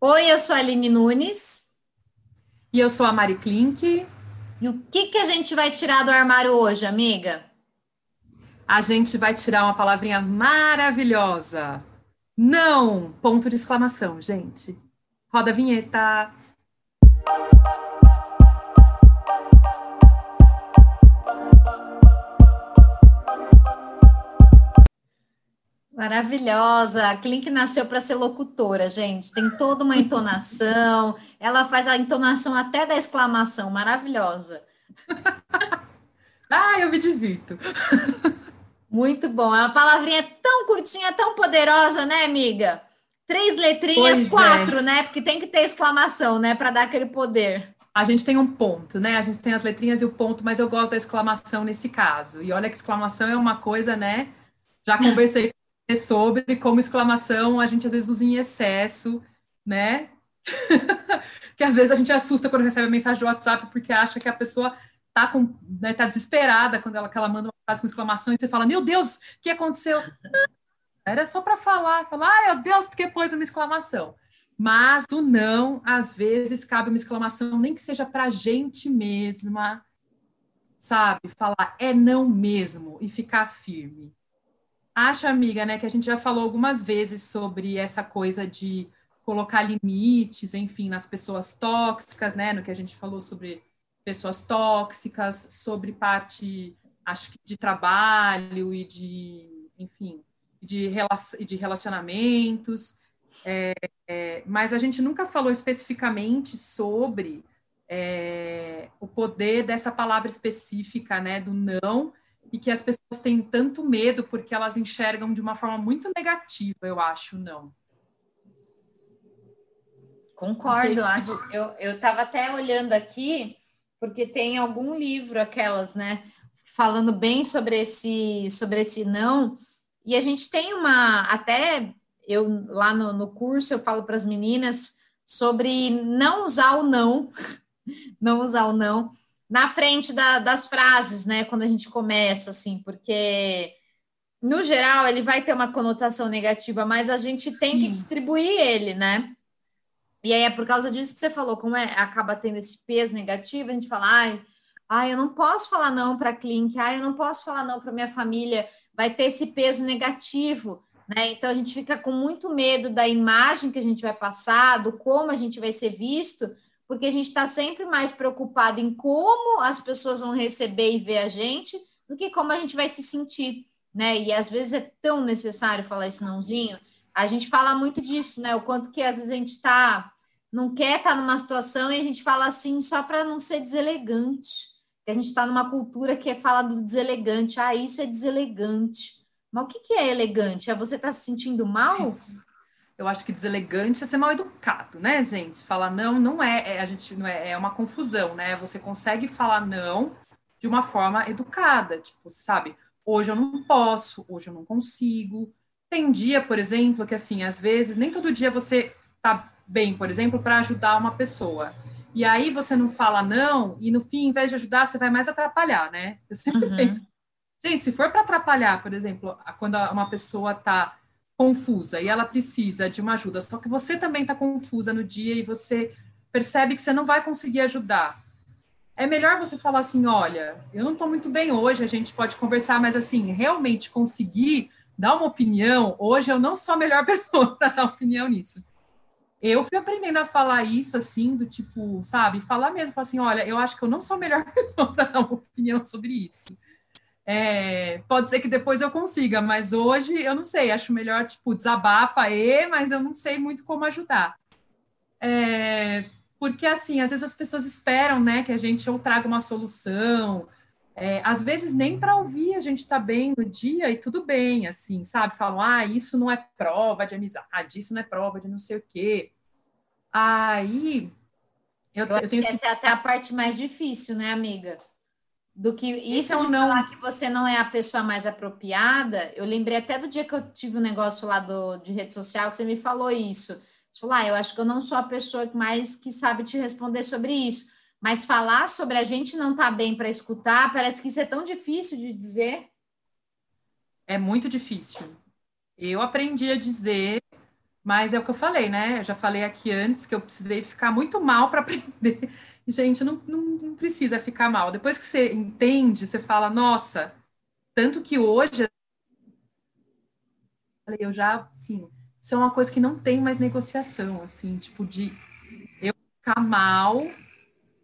Oi, eu sou a Aline Nunes. E eu sou a Mari Klink. E o que, que a gente vai tirar do armário hoje, amiga? A gente vai tirar uma palavrinha maravilhosa. Não! Ponto de exclamação, gente. Roda a vinheta. Maravilhosa. A Klink nasceu para ser locutora, gente. Tem toda uma entonação. Ela faz a entonação até da exclamação. Maravilhosa. ah, eu me divirto. Muito bom. É uma palavrinha tão curtinha, tão poderosa, né, amiga? Três letrinhas, pois quatro, é. né? Porque tem que ter exclamação, né? Para dar aquele poder. A gente tem um ponto, né? A gente tem as letrinhas e o ponto, mas eu gosto da exclamação nesse caso. E olha que exclamação é uma coisa, né? Já conversei sobre como exclamação a gente às vezes usa em excesso, né? que às vezes a gente assusta quando recebe a mensagem do WhatsApp porque acha que a pessoa tá, com, né, tá desesperada quando ela, ela manda uma frase com exclamação e você fala, meu Deus, o que aconteceu? Era só para falar, falar, ai meu Deus, porque pôs uma exclamação. Mas o não, às vezes, cabe uma exclamação, nem que seja para a gente mesma, sabe? Falar é não mesmo e ficar firme. Acho, amiga, né, que a gente já falou algumas vezes sobre essa coisa de colocar limites, enfim, nas pessoas tóxicas, né, no que a gente falou sobre pessoas tóxicas, sobre parte, acho que de trabalho e de, enfim, de, de relacionamentos, é, é, mas a gente nunca falou especificamente sobre é, o poder dessa palavra específica, né, do não, e que as pessoas têm tanto medo porque elas enxergam de uma forma muito negativa, eu acho, não. Concordo, acho. Eu estava até olhando aqui, porque tem algum livro, aquelas, né, falando bem sobre esse, sobre esse não, e a gente tem uma, até eu lá no, no curso eu falo para as meninas sobre não usar o não, não usar o não, na frente da, das frases, né? Quando a gente começa, assim, porque no geral ele vai ter uma conotação negativa, mas a gente tem Sim. que distribuir ele, né? E aí é por causa disso que você falou, como é, acaba tendo esse peso negativo, a gente fala, ai, ai eu não posso falar não para a clínica, ai, eu não posso falar não para minha família, vai ter esse peso negativo, né? Então a gente fica com muito medo da imagem que a gente vai passar, do como a gente vai ser visto, porque a gente está sempre mais preocupado em como as pessoas vão receber e ver a gente do que como a gente vai se sentir, né? E às vezes é tão necessário falar esse nãozinho. A gente fala muito disso, né? O quanto que às vezes a gente está não quer estar tá numa situação e a gente fala assim só para não ser deselegante. Que a gente está numa cultura que é fala do deselegante. Ah, isso é deselegante. Mas o que, que é elegante? É você estar tá se sentindo mal? Eu acho que deselegante é ser mal educado, né, gente? Falar não não é, é, a gente não é, é uma confusão, né? Você consegue falar não de uma forma educada, tipo, sabe? Hoje eu não posso, hoje eu não consigo. Tem dia, por exemplo, que assim, às vezes nem todo dia você tá bem, por exemplo, para ajudar uma pessoa. E aí você não fala não, e no fim, em vez de ajudar, você vai mais atrapalhar, né? Eu sempre uhum. penso, gente, se for para atrapalhar, por exemplo, quando uma pessoa tá confusa e ela precisa de uma ajuda, só que você também está confusa no dia e você percebe que você não vai conseguir ajudar. É melhor você falar assim: olha, eu não estou muito bem hoje, a gente pode conversar, mas assim, realmente conseguir dar uma opinião, hoje eu não sou a melhor pessoa para dar opinião nisso. Eu fui aprendendo a falar isso assim, do tipo, sabe, falar mesmo, falar assim: olha, eu acho que eu não sou a melhor pessoa para dar uma opinião sobre isso. É, pode ser que depois eu consiga, mas hoje eu não sei, acho melhor, tipo, desabafa aí, mas eu não sei muito como ajudar. É, porque, assim, às vezes as pessoas esperam, né, que a gente ou traga uma solução, é, às vezes nem para ouvir a gente está bem no dia e tudo bem, assim, sabe? Falam, ah, isso não é prova de amizade, isso não é prova de não sei o quê. Aí. Eu, eu, eu tenho que essa é até a parte mais difícil, né, amiga? Do que isso de não... falar que você não é a pessoa mais apropriada, eu lembrei até do dia que eu tive um negócio lá do, de rede social que você me falou isso. Você falou, ah, eu acho que eu não sou a pessoa mais que sabe te responder sobre isso. Mas falar sobre a gente não tá bem para escutar, parece que isso é tão difícil de dizer. É muito difícil. Eu aprendi a dizer, Mas é o que eu falei, né? Eu já falei aqui antes que eu precisei ficar muito mal para aprender. Gente, não, não, não, precisa ficar mal. Depois que você entende, você fala, nossa, tanto que hoje eu já, sim, isso é uma coisa que não tem mais negociação, assim, tipo de eu ficar mal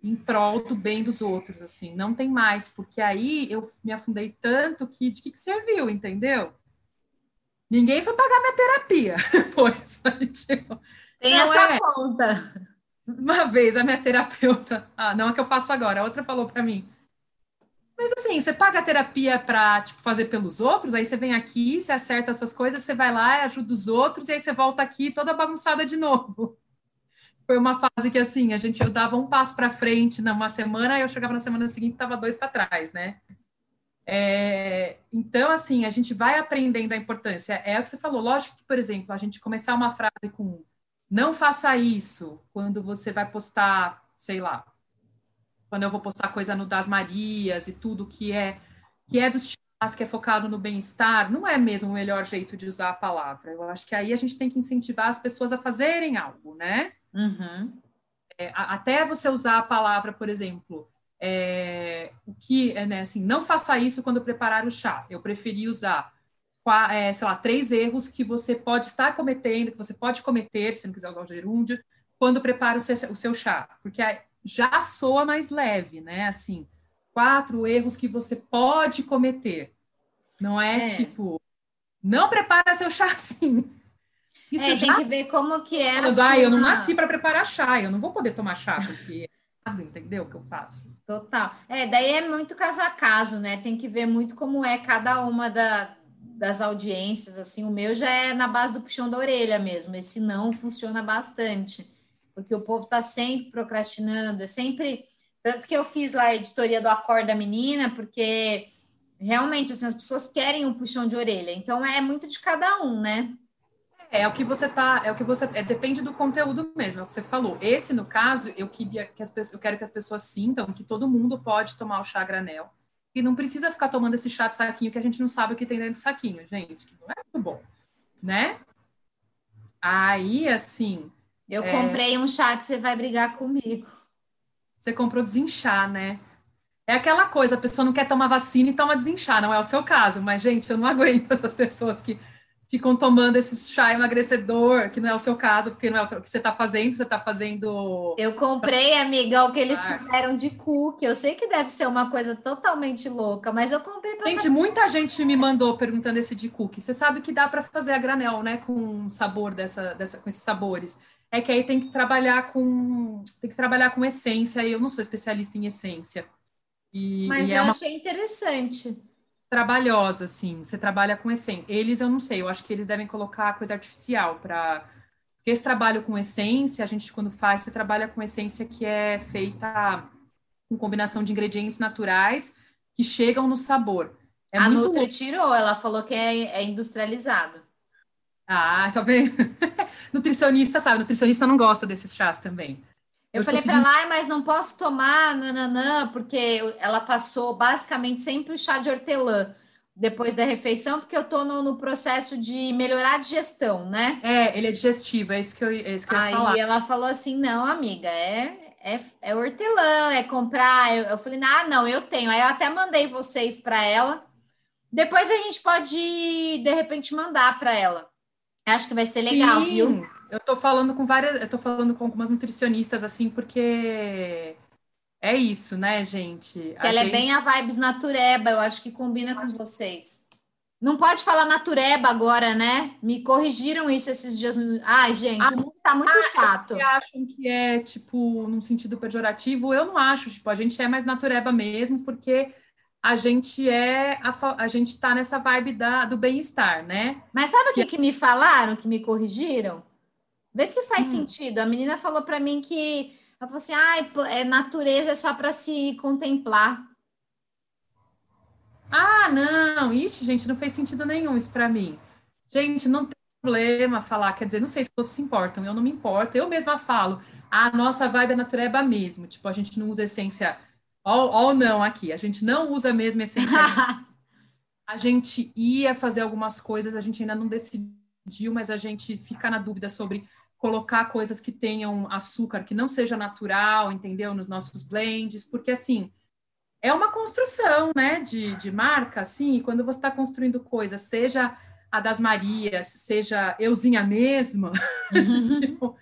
em prol do bem dos outros, assim, não tem mais, porque aí eu me afundei tanto que de que, que serviu, entendeu? Ninguém foi pagar minha terapia depois. Tipo, tem essa é. conta. Uma vez a minha terapeuta, ah, não é que eu faço agora, a outra falou para mim. Mas assim, você paga a terapia para tipo, fazer pelos outros, aí você vem aqui, você acerta as suas coisas, você vai lá, ajuda os outros, e aí você volta aqui toda bagunçada de novo. Foi uma fase que assim, a gente eu dava um passo para frente numa semana, e eu chegava na semana seguinte tava dois para trás, né? É, então, assim, a gente vai aprendendo a importância. É o que você falou. Lógico que, por exemplo, a gente começar uma frase com não faça isso quando você vai postar, sei lá, quando eu vou postar coisa no Das Marias e tudo que é que é dos chás, que é focado no bem-estar, não é mesmo o melhor jeito de usar a palavra. Eu acho que aí a gente tem que incentivar as pessoas a fazerem algo, né? Uhum. É, até você usar a palavra, por exemplo, é, o que, é, né, assim, não faça isso quando preparar o chá. Eu preferi usar, é, sei lá, três erros que você pode estar cometendo, que você pode cometer, se não quiser usar o gerúndio, quando prepara o seu, o seu chá, porque já soa mais leve, né? Assim, quatro erros que você pode cometer. Não é, é. tipo, não prepara seu chá assim. Isso é, já... tem que ver como que é. Ah, sua... eu não nasci para preparar chá, eu não vou poder tomar chá, porque entendeu o que eu faço? Total. É, daí é muito caso a caso, né? Tem que ver muito como é cada uma da, das audiências, assim, o meu já é na base do puxão da orelha mesmo, esse não funciona bastante, porque o povo tá sempre procrastinando, é sempre, tanto que eu fiz lá a editoria do Acorda Menina, porque realmente, assim, as pessoas querem um puxão de orelha, então é muito de cada um, né? É, é o que você tá, é o que você, é, depende do conteúdo mesmo, é o que você falou. Esse, no caso, eu queria que as pessoas, eu quero que as pessoas sintam que todo mundo pode tomar o chá granel e não precisa ficar tomando esse chá de saquinho que a gente não sabe o que tem dentro do saquinho, gente, que não é muito bom, né? Aí, assim. Eu é... comprei um chá que você vai brigar comigo. Você comprou desinchar, né? É aquela coisa, a pessoa não quer tomar vacina e toma desinchar, não é o seu caso, mas, gente, eu não aguento essas pessoas que ficam tomando esse chá emagrecedor, que não é o seu caso, porque não é o que você está fazendo, você está fazendo. Eu comprei, amiga, o que eles ah. fizeram de cookie. Eu sei que deve ser uma coisa totalmente louca, mas eu comprei para. Gente, saber. muita gente me mandou perguntando esse de cookie. Você sabe que dá para fazer a granel, né? Com sabor dessa, dessa, com esses sabores. É que aí tem que trabalhar com tem que trabalhar com essência. E eu não sou especialista em essência. E, mas e eu é uma... achei interessante trabalhosa, assim. Você trabalha com essência. Eles, eu não sei, eu acho que eles devem colocar coisa artificial para. Esse trabalho com essência, a gente, quando faz, você trabalha com essência que é feita com combinação de ingredientes naturais que chegam no sabor. É a muito... Nutri tirou, ela falou que é, é industrializado. Ah, tá vendo? nutricionista sabe, nutricionista não gosta desses chás também. Eu, eu falei para lá, mas não posso tomar nananã, porque ela passou basicamente sempre o chá de hortelã depois da refeição, porque eu estou no, no, processo de melhorar a digestão, né? É, ele é digestivo, é isso que eu, é isso que eu Aí falar. ela falou assim: não, amiga, é, é, é hortelã, é comprar. Eu, eu falei, ah, não, eu tenho. Aí eu até mandei vocês para ela. Depois a gente pode, de repente, mandar para ela. Acho que vai ser legal, Sim. viu? Eu tô falando com várias, eu tô falando com algumas nutricionistas assim, porque é isso, né, gente? A Ela gente... é bem a vibes natureba, eu acho que combina com vocês. Não pode falar natureba agora, né? Me corrigiram isso esses dias. Ai, gente, ah, o mundo tá muito ah, chato. acham que é, tipo, num sentido pejorativo? Eu não acho. Tipo, a gente é mais natureba mesmo, porque a gente é a, a gente tá nessa vibe da, do bem-estar, né? Mas sabe o que, que me falaram, que me corrigiram? Vê se faz hum. sentido. A menina falou para mim que ela falou assim: ah, é, natureza é só para se contemplar. Ah, não, ixi, gente, não fez sentido nenhum isso para mim. Gente, não tem problema falar, quer dizer, não sei se todos se importam, eu não me importo, eu mesma falo, a nossa vibe é natureba mesmo, tipo, a gente não usa essência, ó não aqui, a gente não usa a mesma essência, a gente, ia fazer algumas coisas, a gente ainda não decidiu mas a gente fica na dúvida sobre colocar coisas que tenham açúcar que não seja natural, entendeu? Nos nossos blends, porque assim é uma construção, né, de, de marca, assim, e quando você está construindo coisas, seja a das Marias, seja euzinha mesma, uhum. tipo,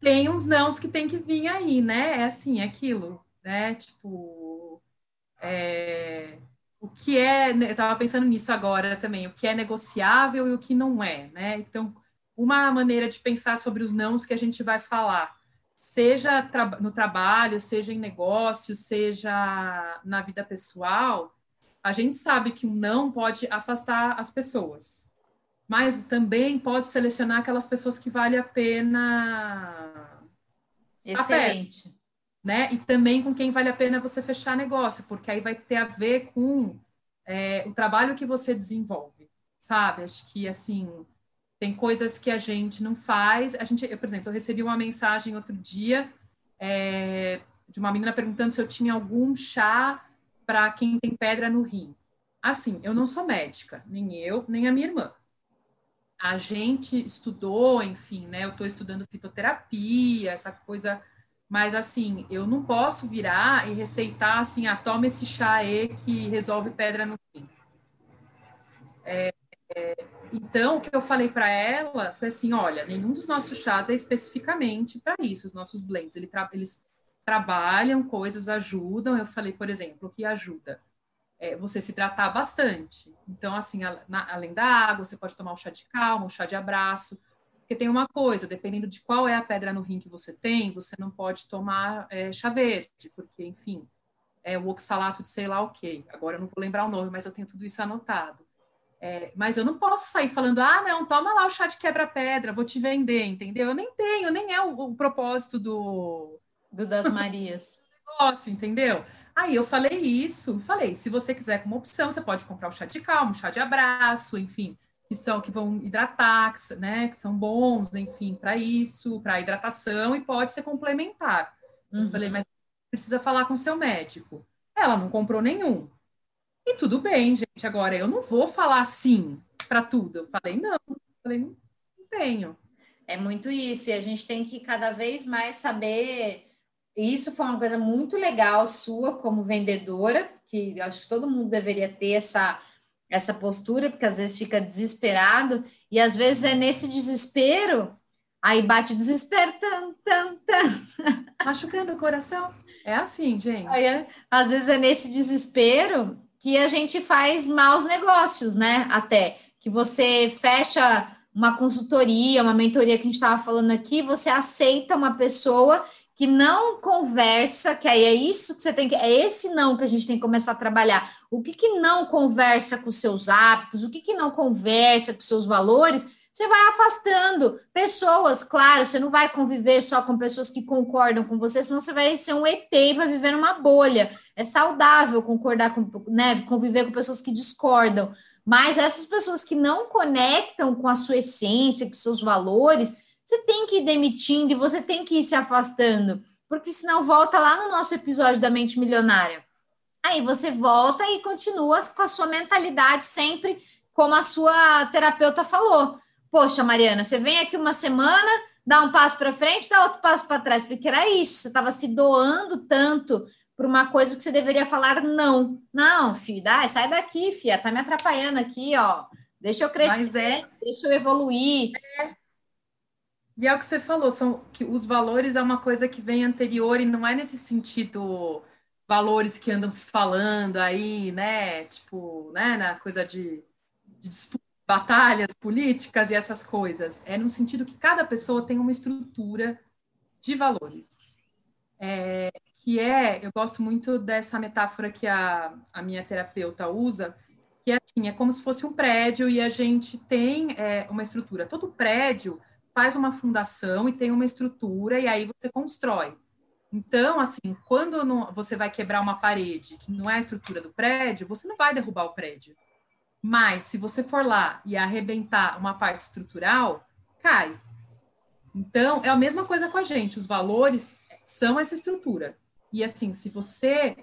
tem uns nãos que tem que vir aí, né? É assim, é aquilo, né? Tipo, é, o que é, eu estava pensando nisso agora também, o que é negociável e o que não é, né? Então, uma maneira de pensar sobre os nãos que a gente vai falar, seja no trabalho, seja em negócio, seja na vida pessoal, a gente sabe que um não pode afastar as pessoas, mas também pode selecionar aquelas pessoas que vale a pena. Excelente. né? E também com quem vale a pena você fechar negócio, porque aí vai ter a ver com é, o trabalho que você desenvolve, sabe? Acho que assim tem coisas que a gente não faz. A gente, eu, por exemplo, eu recebi uma mensagem outro dia é, de uma menina perguntando se eu tinha algum chá para quem tem pedra no rim. Assim, eu não sou médica, nem eu, nem a minha irmã. A gente estudou, enfim, né? Eu estou estudando fitoterapia, essa coisa, mas assim, eu não posso virar e receitar assim, ah, toma esse chá aí que resolve pedra no rim. É, é, então, o que eu falei para ela foi assim: olha, nenhum dos nossos chás é especificamente para isso, os nossos blends. Ele tra eles trabalham coisas, ajudam. Eu falei, por exemplo, que ajuda? É você se hidratar bastante. Então, assim, a, na, além da água, você pode tomar um chá de calma, um chá de abraço. Porque tem uma coisa, dependendo de qual é a pedra no rim que você tem, você não pode tomar é, chá verde, porque, enfim, é o oxalato de sei lá o quê. Agora eu não vou lembrar o nome, mas eu tenho tudo isso anotado. É, mas eu não posso sair falando, ah, não, toma lá o chá de quebra-pedra, vou te vender, entendeu? Eu nem tenho, nem é o, o propósito do. Do das Marias. negócio, entendeu? Aí eu falei isso, falei, se você quiser como opção, você pode comprar o chá de calma, o chá de abraço, enfim, que são que vão hidratar, que, né, que são bons, enfim, para isso, para hidratação e pode ser complementar. Uhum. Eu falei, mas precisa falar com seu médico. Ela não comprou nenhum. E tudo bem, gente. Agora, eu não vou falar sim para tudo. Eu falei, não. Eu falei, não, tenho. É muito isso. E a gente tem que cada vez mais saber. Isso foi uma coisa muito legal sua como vendedora, que acho que todo mundo deveria ter essa, essa postura, porque às vezes fica desesperado, e às vezes é nesse desespero, aí bate o desespero, tan, tan, tan. machucando o coração. É assim, gente. Aí, às vezes é nesse desespero que a gente faz maus negócios, né? Até que você fecha uma consultoria, uma mentoria que a gente estava falando aqui, você aceita uma pessoa que não conversa, que aí é isso que você tem que, é esse não que a gente tem que começar a trabalhar. O que que não conversa com seus hábitos, o que que não conversa com seus valores, você vai afastando pessoas, claro, você não vai conviver só com pessoas que concordam com você, senão você vai ser um ET e vai viver numa bolha. É saudável concordar com, né, conviver com pessoas que discordam, mas essas pessoas que não conectam com a sua essência, com seus valores, você tem que ir demitindo e você tem que ir se afastando, porque senão volta lá no nosso episódio da mente milionária. Aí você volta e continua com a sua mentalidade sempre como a sua terapeuta falou Poxa, Mariana, você vem aqui uma semana, dá um passo para frente, dá outro passo para trás, porque era isso, você estava se doando tanto para uma coisa que você deveria falar não. Não, filho, dá, sai daqui, filha, tá me atrapalhando aqui, ó. Deixa eu crescer, é... deixa eu evoluir. É. E é o que você falou, são que os valores é uma coisa que vem anterior e não é nesse sentido valores que andam se falando aí, né? Tipo, né, na coisa de, de disputa batalhas políticas e essas coisas. É no sentido que cada pessoa tem uma estrutura de valores. É, que é, eu gosto muito dessa metáfora que a, a minha terapeuta usa, que é assim, é como se fosse um prédio e a gente tem é, uma estrutura. Todo prédio faz uma fundação e tem uma estrutura e aí você constrói. Então, assim, quando não, você vai quebrar uma parede que não é a estrutura do prédio, você não vai derrubar o prédio. Mas se você for lá e arrebentar uma parte estrutural, cai. Então, é a mesma coisa com a gente. Os valores são essa estrutura. E assim, se você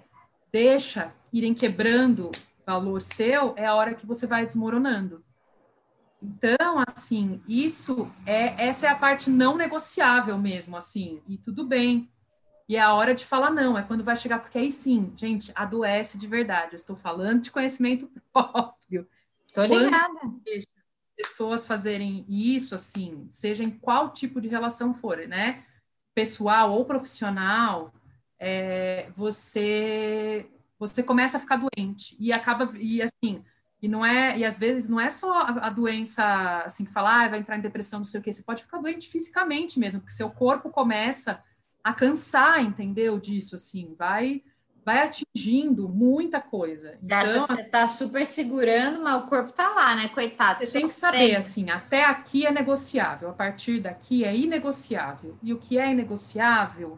deixa irem quebrando valor seu, é a hora que você vai desmoronando. Então, assim, isso é essa é a parte não negociável mesmo, assim, e tudo bem. E é a hora de falar não, é quando vai chegar, porque aí sim, gente, adoece de verdade. Eu estou falando de conhecimento próprio. Tô ligada. pessoas fazerem isso, assim, seja em qual tipo de relação for, né? Pessoal ou profissional, é, você você começa a ficar doente e acaba e assim e não é, e às vezes não é só a, a doença assim que fala, ah, vai entrar em depressão, não sei o que, você pode ficar doente fisicamente mesmo, porque seu corpo começa a cansar, entendeu? Disso, assim, vai vai atingindo muita coisa. Você então, você tá super segurando, mas o corpo tá lá, né? Coitado. Você tem que saber, assim, até aqui é negociável, a partir daqui é inegociável. E o que é inegociável,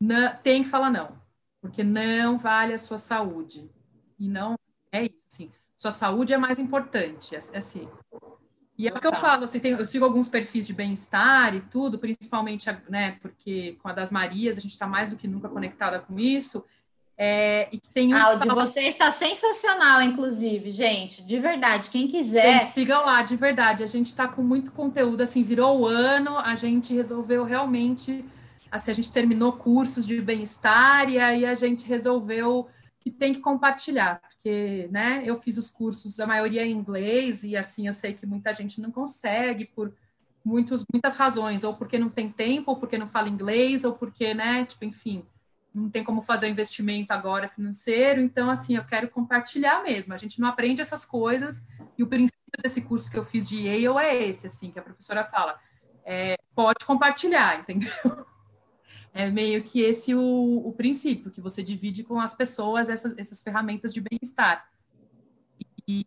não, tem que falar não, porque não vale a sua saúde. E não é isso, assim sua saúde é mais importante, é, é assim. E é o que eu falo, assim, tem, eu sigo alguns perfis de bem-estar e tudo, principalmente, né, porque com a das Marias a gente está mais do que nunca conectada com isso. É, e tem um ah, o de você está sensacional, inclusive, gente, de verdade. Quem quiser. Gente, sigam lá, de verdade. A gente está com muito conteúdo, assim, virou o ano, a gente resolveu realmente. Assim, a gente terminou cursos de bem-estar e aí a gente resolveu que tem que compartilhar, porque, né, eu fiz os cursos, a maioria em inglês, e assim, eu sei que muita gente não consegue por muitos, muitas razões, ou porque não tem tempo, ou porque não fala inglês, ou porque, né, tipo, enfim, não tem como fazer o investimento agora financeiro, então, assim, eu quero compartilhar mesmo, a gente não aprende essas coisas, e o princípio desse curso que eu fiz de Yale é esse, assim, que a professora fala, é, pode compartilhar, entendeu? É meio que esse o, o princípio, que você divide com as pessoas essas, essas ferramentas de bem-estar. E,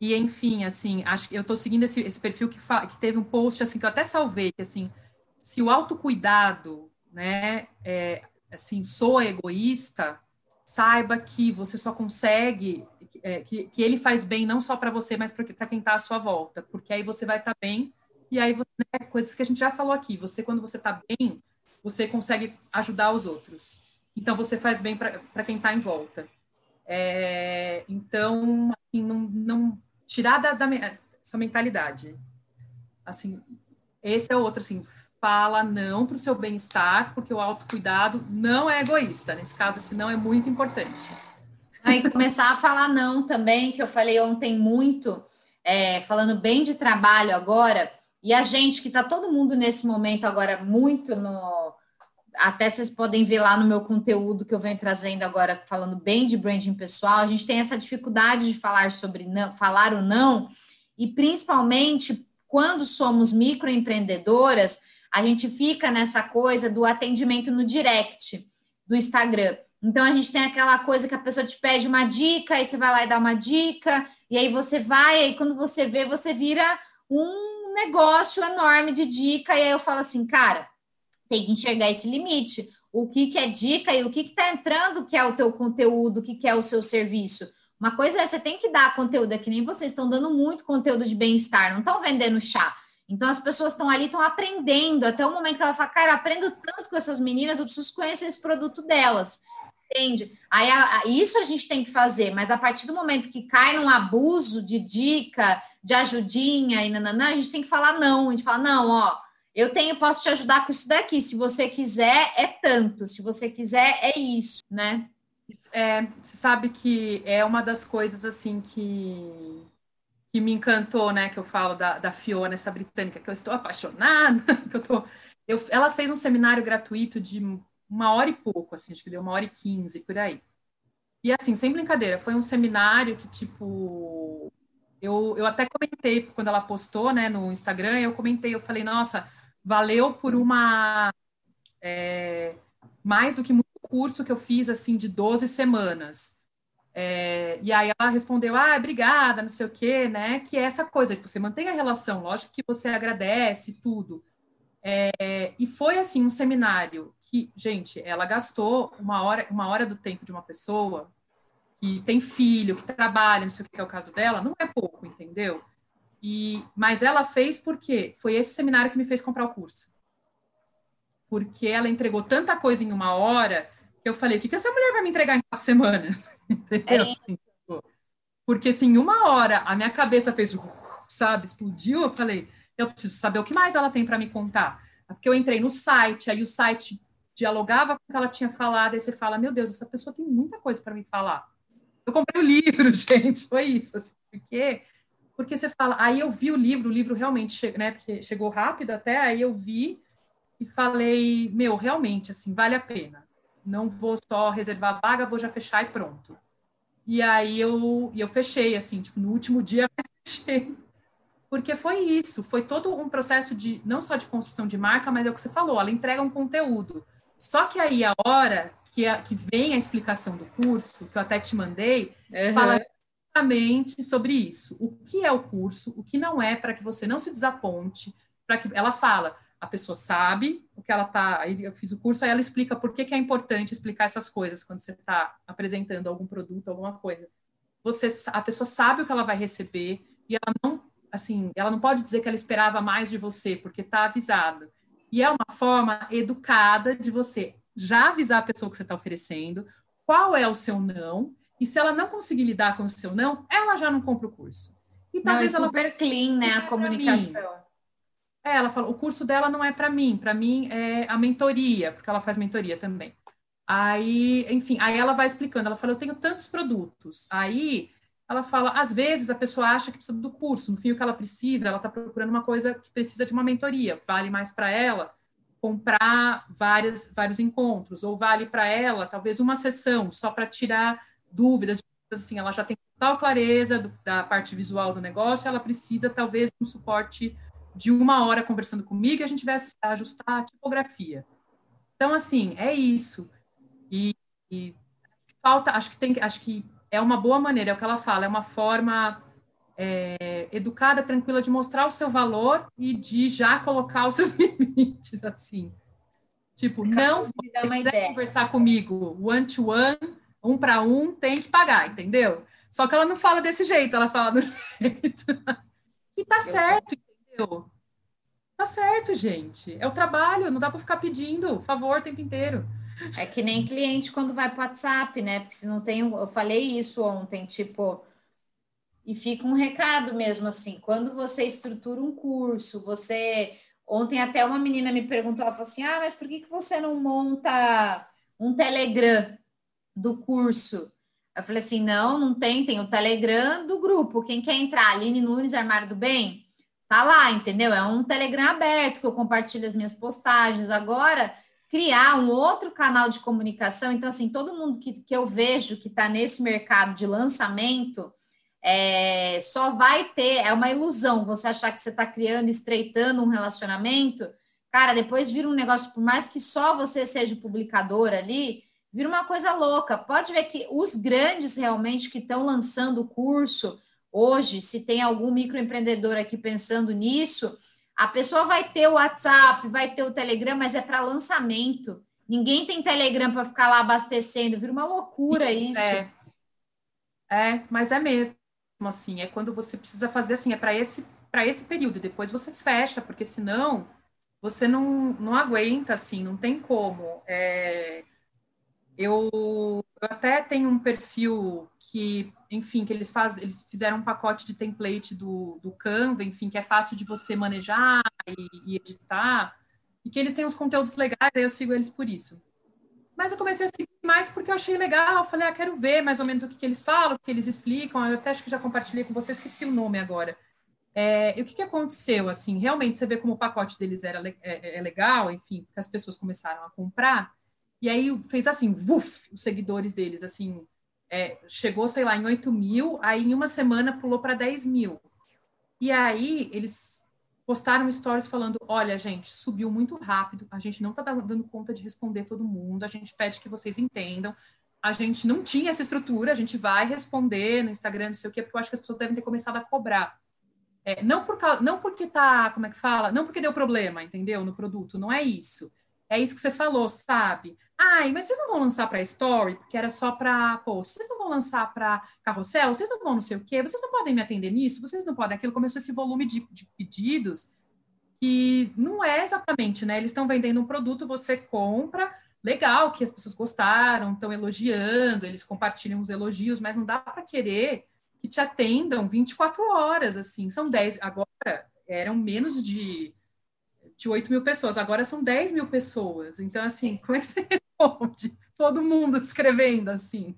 e, enfim, assim, acho que eu estou seguindo esse, esse perfil que, que teve um post, assim, que eu até salvei, que, assim, se o autocuidado, né, é, assim, soa egoísta, saiba que você só consegue, é, que, que ele faz bem não só para você, mas para quem está à sua volta, porque aí você vai estar tá bem e aí, você, né, coisas que a gente já falou aqui, você, quando você está bem, você consegue ajudar os outros. Então, você faz bem para quem está em volta. É, então, assim, não, não tirar da, da, essa mentalidade. Assim, esse é outro, assim, fala não para o seu bem-estar, porque o autocuidado não é egoísta. Nesse caso, esse não é muito importante. Aí começar a falar não também, que eu falei ontem muito, é, falando bem de trabalho agora, e a gente, que está todo mundo nesse momento agora muito no. Até vocês podem ver lá no meu conteúdo que eu venho trazendo agora, falando bem de branding pessoal, a gente tem essa dificuldade de falar sobre não, falar o não, e principalmente quando somos microempreendedoras, a gente fica nessa coisa do atendimento no direct do Instagram. Então a gente tem aquela coisa que a pessoa te pede uma dica, aí você vai lá e dá uma dica, e aí você vai, e quando você vê, você vira um negócio enorme de dica, e aí eu falo assim, cara, tem que enxergar esse limite. O que, que é dica e o que está entrando que é o teu conteúdo, o que, que é o seu serviço. Uma coisa é, você tem que dar conteúdo, é que nem vocês estão dando muito conteúdo de bem-estar, não estão vendendo chá. Então as pessoas estão ali, estão aprendendo, até o momento que ela fala, cara, aprendo tanto com essas meninas, eu preciso conhecer esse produto delas. Entende? Aí a, a, isso a gente tem que fazer, mas a partir do momento que cai num abuso de dica, de ajudinha e nananã, a gente tem que falar não. A gente fala, não, ó, eu tenho, posso te ajudar com isso daqui. Se você quiser, é tanto. Se você quiser, é isso, né? É, você sabe que é uma das coisas assim que, que me encantou, né? Que eu falo da, da Fiona, essa britânica, que eu estou apaixonada, que eu tô. Eu, ela fez um seminário gratuito de uma hora e pouco, assim, acho que deu uma hora e quinze por aí. E assim, sem brincadeira, foi um seminário que, tipo, eu, eu até comentei quando ela postou, né, no Instagram, eu comentei, eu falei, nossa, valeu por uma. É, mais do que muito curso que eu fiz, assim, de 12 semanas. É, e aí ela respondeu, ah, obrigada, não sei o quê, né? Que é essa coisa, que você mantém a relação, lógico que você agradece tudo. É, e foi assim um seminário que, gente, ela gastou uma hora, uma hora do tempo de uma pessoa que tem filho, que trabalha, não sei o que é o caso dela, não é pouco, entendeu? E, mas ela fez porque foi esse seminário que me fez comprar o curso. Porque ela entregou tanta coisa em uma hora que eu falei, o que, que essa mulher vai me entregar em quatro semanas? Entendeu? É assim, tipo, Porque assim, uma hora a minha cabeça fez, sabe, explodiu, eu falei, eu preciso saber o que mais ela tem para me contar. Porque eu entrei no site, aí o site dialogava com o que ela tinha falado, aí você fala, meu Deus, essa pessoa tem muita coisa para me falar. Eu comprei o livro, gente, foi isso, assim, porque porque você fala, aí eu vi o livro, o livro realmente, che né, porque chegou rápido até, aí eu vi e falei, meu, realmente, assim, vale a pena. Não vou só reservar vaga, vou já fechar e pronto. E aí eu, eu fechei, assim, tipo, no último dia fechei. Porque foi isso, foi todo um processo de, não só de construção de marca, mas é o que você falou, ela entrega um conteúdo. Só que aí a hora que, a, que vem a explicação do curso, que eu até te mandei, uhum. fala exatamente sobre isso. O que é o curso, o que não é, para que você não se desaponte, para que ela fala, a pessoa sabe o que ela está. Aí eu fiz o curso, aí ela explica por que, que é importante explicar essas coisas quando você está apresentando algum produto, alguma coisa. Você, a pessoa sabe o que ela vai receber e ela não, assim, ela não pode dizer que ela esperava mais de você porque está avisada. E é uma forma educada de você já avisar a pessoa que você está oferecendo, qual é o seu não, e se ela não conseguir lidar com o seu não, ela já não compra o curso. E talvez não, é super ela... clean, né, a comunicação. É, ela falou, o curso dela não é para mim, para mim é a mentoria, porque ela faz mentoria também. Aí, enfim, aí ela vai explicando, ela fala, eu tenho tantos produtos. Aí ela fala, às vezes a pessoa acha que precisa do curso, no fim o que ela precisa, ela está procurando uma coisa que precisa de uma mentoria, vale mais para ela comprar várias, vários encontros, ou vale para ela talvez uma sessão só para tirar dúvidas, assim, ela já tem total clareza do, da parte visual do negócio, ela precisa talvez um suporte de uma hora conversando comigo e a gente vai ajustar a tipografia. Então, assim, é isso. E, e falta, acho que tem, acho que é uma boa maneira, é o que ela fala, é uma forma é, educada, tranquila de mostrar o seu valor e de já colocar os seus limites, assim. Tipo, Você não se quiser conversar comigo one to one, um para um, tem que pagar, entendeu? Só que ela não fala desse jeito, ela fala do jeito. e tá certo, entendeu? Tá certo, gente. É o trabalho, não dá para ficar pedindo favor o tempo inteiro. É que nem cliente quando vai para WhatsApp, né? Porque se não tem, eu falei isso ontem, tipo, e fica um recado mesmo assim, quando você estrutura um curso, você ontem até uma menina me perguntou, ela falou assim: "Ah, mas por que que você não monta um Telegram do curso?" Eu falei assim: "Não, não tem, tem o Telegram do grupo. Quem quer entrar? Aline Nunes, Armário do Bem?" Tá lá, entendeu? É um Telegram aberto que eu compartilho as minhas postagens. Agora, criar um outro canal de comunicação. Então, assim, todo mundo que, que eu vejo que está nesse mercado de lançamento é, só vai ter, é uma ilusão você achar que você está criando, estreitando um relacionamento. Cara, depois vira um negócio, por mais que só você seja publicador ali, vira uma coisa louca. Pode ver que os grandes realmente que estão lançando o curso Hoje, se tem algum microempreendedor aqui pensando nisso, a pessoa vai ter o WhatsApp, vai ter o Telegram, mas é para lançamento. Ninguém tem Telegram para ficar lá abastecendo, vira uma loucura isso. É. é, mas é mesmo assim, é quando você precisa fazer assim, é para esse para esse período, depois você fecha, porque senão você não, não aguenta assim, não tem como. É, eu, eu até tenho um perfil que, enfim, que eles eles fizeram um pacote de template do, do Canva, enfim, que é fácil de você manejar e, e editar, e que eles têm uns conteúdos legais, aí eu sigo eles por isso. Mas eu comecei a seguir mais porque eu achei legal, falei, ah, quero ver mais ou menos o que, que eles falam, o que eles explicam, eu até acho que já compartilhei com vocês, esqueci o nome agora. É, e o que, que aconteceu, assim, realmente você vê como o pacote deles era é, é legal, enfim, que as pessoas começaram a comprar, e aí fez assim, vuf, os seguidores deles, assim, é, chegou, sei lá, em 8 mil, aí em uma semana pulou para 10 mil. E aí eles postaram stories falando: olha, gente, subiu muito rápido, a gente não está dando conta de responder todo mundo, a gente pede que vocês entendam. A gente não tinha essa estrutura, a gente vai responder no Instagram, não sei o quê, porque eu acho que as pessoas devem ter começado a cobrar. É, não, por causa, não porque tá, como é que fala? Não porque deu problema, entendeu? No produto, não é isso. É isso que você falou, sabe? Ai, mas vocês não vão lançar para Story, porque era só para post. Vocês não vão lançar para carrossel? Vocês não vão não sei o quê? Vocês não podem me atender nisso? Vocês não podem. Aquilo começou esse volume de, de pedidos que não é exatamente, né? Eles estão vendendo um produto, você compra, legal que as pessoas gostaram, estão elogiando, eles compartilham os elogios, mas não dá para querer que te atendam 24 horas, assim, são 10, agora eram menos de, de 8 mil pessoas, agora são 10 mil pessoas, então, assim, como é que você responde? Todo mundo escrevendo, assim.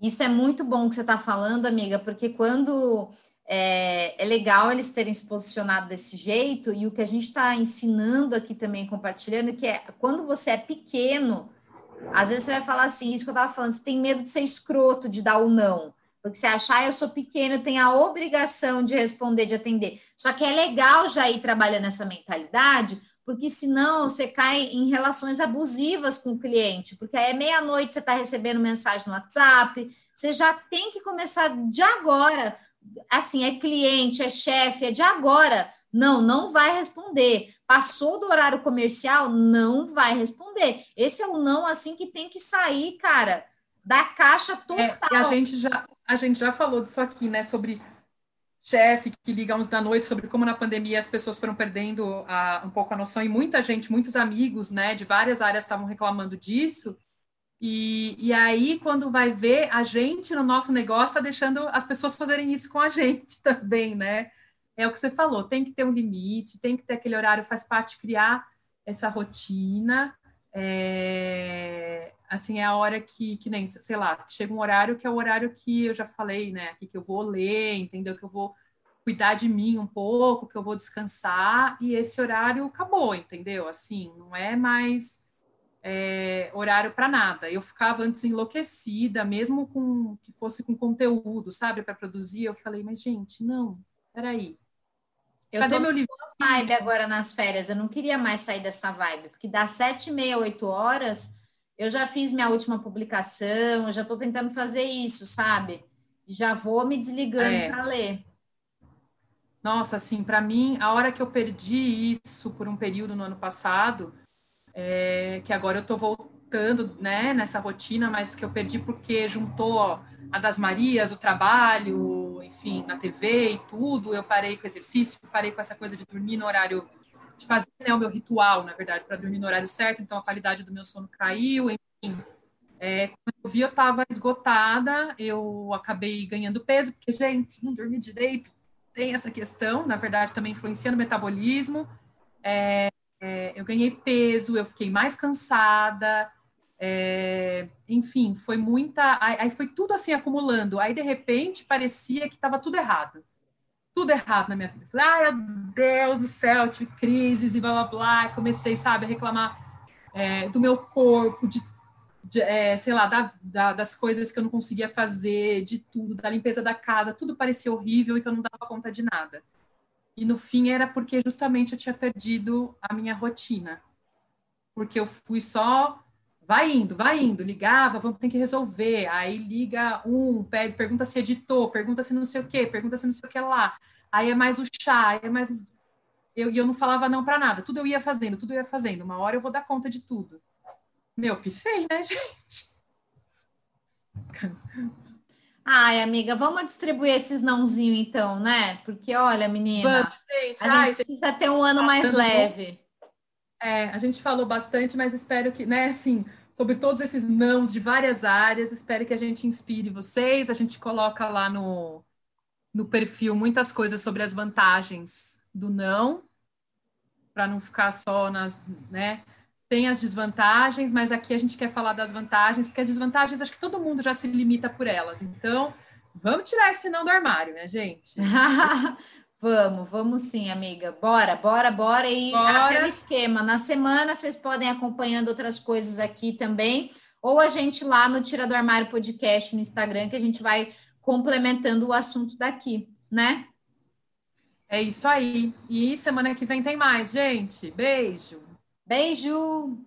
Isso é muito bom que você está falando, amiga, porque quando é, é, legal eles terem se posicionado desse jeito, e o que a gente está ensinando aqui também, compartilhando, que é quando você é pequeno, às vezes você vai falar assim, isso que eu estava falando, você tem medo de ser escroto, de dar o não. Porque você achar, ah, eu sou pequeno, tenho a obrigação de responder, de atender. Só que é legal já ir trabalhando essa mentalidade, porque senão você cai em relações abusivas com o cliente, porque aí é meia-noite você está recebendo mensagem no WhatsApp, você já tem que começar de agora. Assim, é cliente, é chefe, é de agora. Não, não vai responder. Passou do horário comercial, não vai responder. Esse é o não assim que tem que sair, cara, da caixa total. É, a gente já a gente já falou disso aqui, né? Sobre chefe que liga uns da noite, sobre como na pandemia as pessoas foram perdendo a, um pouco a noção, e muita gente, muitos amigos, né, de várias áreas estavam reclamando disso. E, e aí, quando vai ver, a gente no nosso negócio está deixando as pessoas fazerem isso com a gente também, né? É o que você falou, tem que ter um limite, tem que ter aquele horário, faz parte criar essa rotina. É, assim, é a hora que, que nem, sei lá, chega um horário que é o horário que eu já falei, né? Aqui que eu vou ler, entendeu? Que eu vou cuidar de mim um pouco, que eu vou descansar, e esse horário acabou, entendeu? Assim, não é mais é, horário para nada. Eu ficava antes enlouquecida, mesmo com que fosse com conteúdo, sabe, para produzir. Eu falei, mas gente, não, peraí. Eu Cadê tô meu livro? vibe agora nas férias. Eu não queria mais sair dessa vibe, porque das sete e meia, oito horas, eu já fiz minha última publicação, eu já estou tentando fazer isso, sabe? Já vou me desligando é. para ler. Nossa, assim, para mim, a hora que eu perdi isso por um período no ano passado, é, que agora eu estou voltando, né, nessa rotina, mas que eu perdi porque juntou a das Marias, o trabalho, enfim, na TV e tudo. Eu parei com o exercício, parei com essa coisa de dormir no horário, de fazer né, o meu ritual, na verdade, para dormir no horário certo. Então a qualidade do meu sono caiu, enfim. É, quando eu vi, eu estava esgotada, eu acabei ganhando peso, porque, gente, não dormi direito, tem essa questão, na verdade, também influencia no metabolismo. É, é, eu ganhei peso, eu fiquei mais cansada, é, enfim, foi muita. Aí foi tudo assim acumulando. Aí, de repente, parecia que estava tudo errado. Tudo errado na minha vida. Falei, ai, meu Deus do céu, tive crises e blá blá blá. Comecei, sabe, a reclamar é, do meu corpo, de, de é, sei lá, da, da, das coisas que eu não conseguia fazer, de tudo, da limpeza da casa. Tudo parecia horrível e que eu não dava conta de nada. E no fim era porque justamente eu tinha perdido a minha rotina. Porque eu fui só vai indo, vai indo, ligava, vamos ter que resolver. Aí liga um, pede, pergunta se editou, pergunta se não sei o quê, pergunta se não sei o que lá. Aí é mais o chá, é mais. Eu, e eu não falava não para nada, tudo eu ia fazendo, tudo eu ia fazendo. Uma hora eu vou dar conta de tudo. Meu, pifei, né, gente? Ai, amiga, vamos distribuir esses nãozinho então, né? Porque, olha, menina, vamos, gente. a Ai, gente precisa ter um ano mais leve. É, a gente falou bastante, mas espero que, né, assim, sobre todos esses nãos de várias áreas, espero que a gente inspire vocês. A gente coloca lá no, no perfil muitas coisas sobre as vantagens do não, para não ficar só nas, né? Tem as desvantagens, mas aqui a gente quer falar das vantagens, porque as desvantagens acho que todo mundo já se limita por elas. Então, vamos tirar esse não do armário, né, gente? Vamos, vamos sim, amiga. Bora, bora, bora. E bora. aquele esquema. Na semana vocês podem acompanhando outras coisas aqui também, ou a gente lá no Tira do Armário Podcast no Instagram, que a gente vai complementando o assunto daqui, né? É isso aí. E semana que vem tem mais, gente. Beijo. Beijo.